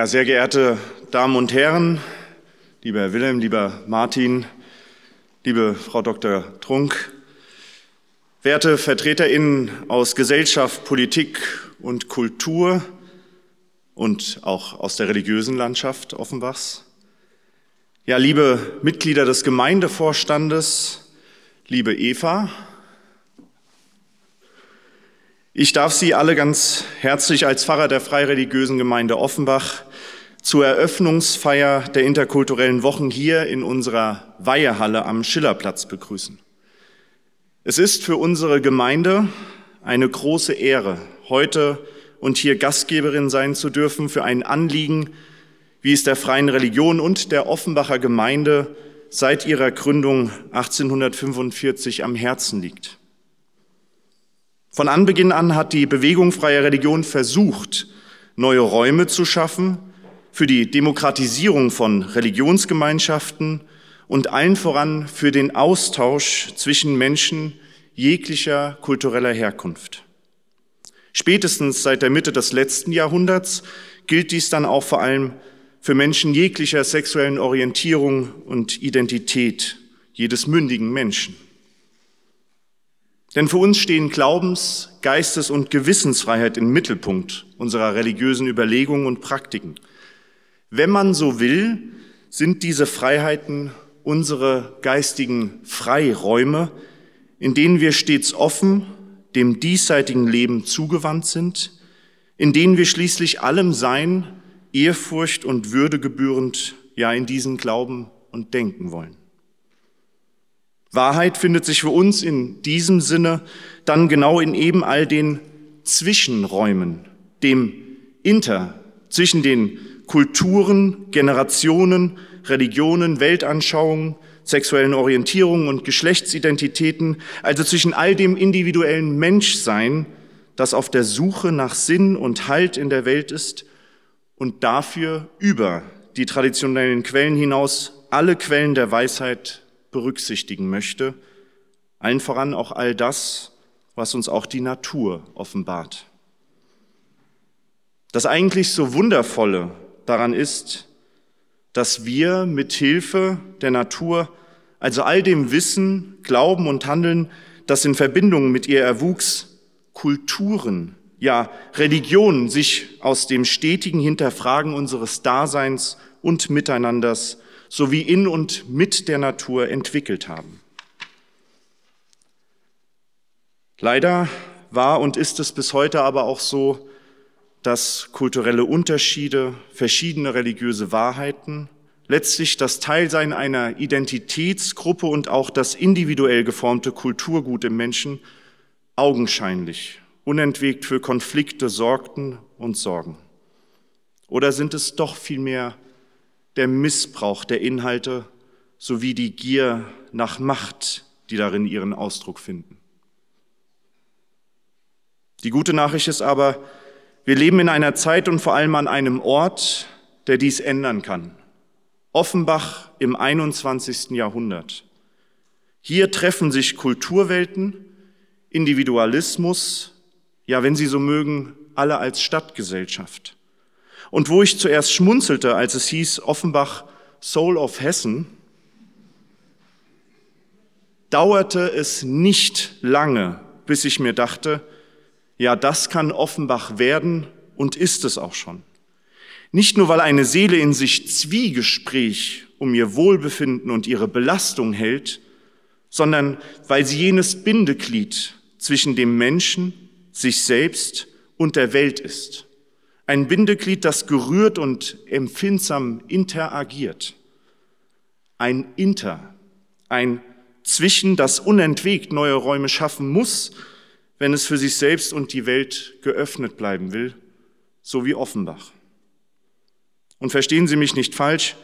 Ja, sehr geehrte Damen und Herren, lieber Herr Wilhelm, lieber Martin, liebe Frau Dr. Trunk, werte VertreterInnen aus Gesellschaft, Politik und Kultur und auch aus der religiösen Landschaft Offenbachs, ja, liebe Mitglieder des Gemeindevorstandes, liebe Eva, ich darf Sie alle ganz herzlich als Pfarrer der Freireligiösen Gemeinde Offenbach zur Eröffnungsfeier der interkulturellen Wochen hier in unserer Weihehalle am Schillerplatz begrüßen. Es ist für unsere Gemeinde eine große Ehre, heute und hier Gastgeberin sein zu dürfen für ein Anliegen, wie es der freien Religion und der Offenbacher Gemeinde seit ihrer Gründung 1845 am Herzen liegt. Von Anbeginn an hat die Bewegung Freie Religion versucht, neue Räume zu schaffen für die Demokratisierung von Religionsgemeinschaften und allen voran für den Austausch zwischen Menschen jeglicher kultureller Herkunft. Spätestens seit der Mitte des letzten Jahrhunderts gilt dies dann auch vor allem für Menschen jeglicher sexuellen Orientierung und Identität, jedes mündigen Menschen. Denn für uns stehen Glaubens-, Geistes- und Gewissensfreiheit im Mittelpunkt unserer religiösen Überlegungen und Praktiken. Wenn man so will, sind diese Freiheiten unsere geistigen Freiräume, in denen wir stets offen dem diesseitigen Leben zugewandt sind, in denen wir schließlich allem Sein, Ehrfurcht und Würde gebührend, ja in diesen Glauben und denken wollen. Wahrheit findet sich für uns in diesem Sinne dann genau in eben all den Zwischenräumen, dem Inter, zwischen den Kulturen, Generationen, Religionen, Weltanschauungen, sexuellen Orientierungen und Geschlechtsidentitäten, also zwischen all dem individuellen Menschsein, das auf der Suche nach Sinn und Halt in der Welt ist und dafür über die traditionellen Quellen hinaus alle Quellen der Weisheit berücksichtigen möchte, allen voran auch all das, was uns auch die Natur offenbart. Das eigentlich so Wundervolle daran ist, dass wir mit Hilfe der Natur, also all dem Wissen, Glauben und Handeln, das in Verbindung mit ihr erwuchs, Kulturen, ja Religionen sich aus dem stetigen Hinterfragen unseres Daseins und Miteinanders sowie in und mit der Natur entwickelt haben. Leider war und ist es bis heute aber auch so, dass kulturelle Unterschiede, verschiedene religiöse Wahrheiten, letztlich das Teilsein einer Identitätsgruppe und auch das individuell geformte Kulturgut im Menschen augenscheinlich unentwegt für Konflikte sorgten und sorgen. Oder sind es doch vielmehr der Missbrauch der Inhalte sowie die Gier nach Macht, die darin ihren Ausdruck finden. Die gute Nachricht ist aber, wir leben in einer Zeit und vor allem an einem Ort, der dies ändern kann. Offenbach im 21. Jahrhundert. Hier treffen sich Kulturwelten, Individualismus, ja, wenn Sie so mögen, alle als Stadtgesellschaft. Und wo ich zuerst schmunzelte, als es hieß Offenbach Soul of Hessen, dauerte es nicht lange, bis ich mir dachte, ja, das kann Offenbach werden und ist es auch schon. Nicht nur, weil eine Seele in sich Zwiegespräch um ihr Wohlbefinden und ihre Belastung hält, sondern weil sie jenes Bindeglied zwischen dem Menschen, sich selbst und der Welt ist. Ein Bindeglied, das gerührt und empfindsam interagiert. Ein Inter, ein Zwischen, das unentwegt neue Räume schaffen muss, wenn es für sich selbst und die Welt geöffnet bleiben will, so wie Offenbach. Und verstehen Sie mich nicht falsch,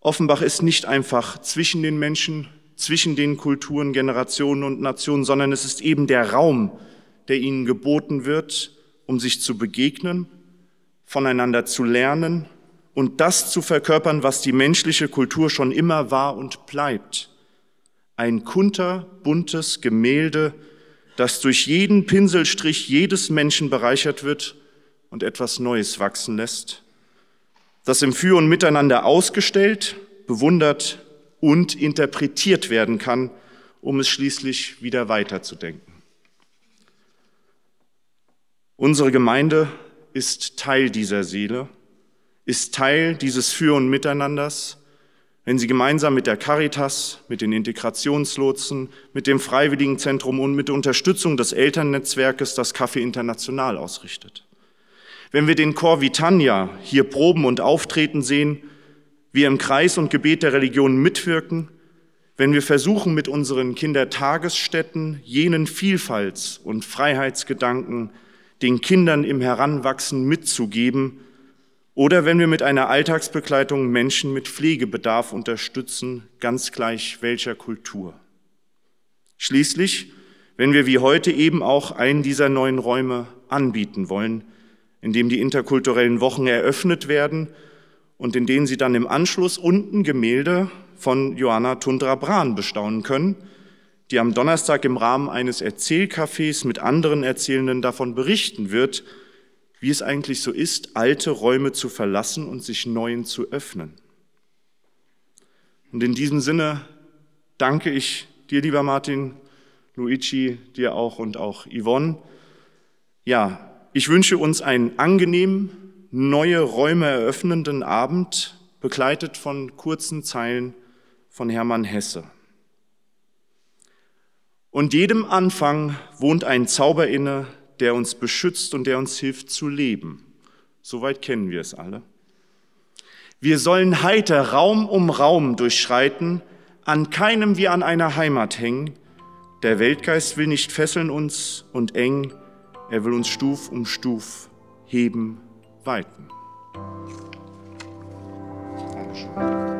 Offenbach ist nicht einfach zwischen den Menschen, zwischen den Kulturen, Generationen und Nationen, sondern es ist eben der Raum, der ihnen geboten wird, um sich zu begegnen voneinander zu lernen und das zu verkörpern, was die menschliche Kultur schon immer war und bleibt. Ein kunterbuntes Gemälde, das durch jeden Pinselstrich jedes Menschen bereichert wird und etwas Neues wachsen lässt. das im Für und Miteinander ausgestellt, bewundert und interpretiert werden kann, um es schließlich wieder weiterzudenken. Unsere Gemeinde ist Teil dieser Seele, ist Teil dieses Für und Miteinanders, wenn sie gemeinsam mit der Caritas, mit den Integrationslotsen, mit dem Freiwilligenzentrum und mit Unterstützung des Elternnetzwerkes das Café International ausrichtet. Wenn wir den Chor Vitania hier proben und auftreten sehen, wir im Kreis und Gebet der Religion mitwirken, wenn wir versuchen, mit unseren Kindertagesstätten jenen Vielfalts- und Freiheitsgedanken den Kindern im Heranwachsen mitzugeben, oder wenn wir mit einer Alltagsbegleitung Menschen mit Pflegebedarf unterstützen, ganz gleich welcher Kultur. Schließlich, wenn wir wie heute eben auch einen dieser neuen Räume anbieten wollen, in dem die interkulturellen Wochen eröffnet werden und in denen Sie dann im Anschluss unten Gemälde von Johanna Tundra Brahn bestaunen können, die am Donnerstag im Rahmen eines Erzählcafés mit anderen Erzählenden davon berichten wird, wie es eigentlich so ist, alte Räume zu verlassen und sich neuen zu öffnen. Und in diesem Sinne danke ich dir, lieber Martin, Luigi, dir auch und auch Yvonne. Ja, ich wünsche uns einen angenehmen, neue Räume eröffnenden Abend, begleitet von kurzen Zeilen von Hermann Hesse. Und jedem Anfang wohnt ein Zauber inne, der uns beschützt und der uns hilft zu leben. Soweit kennen wir es alle. Wir sollen heiter Raum um Raum durchschreiten, an keinem wie an einer Heimat hängen. Der Weltgeist will nicht fesseln uns und eng, er will uns Stuf um Stuf heben, weiten. Dankeschön.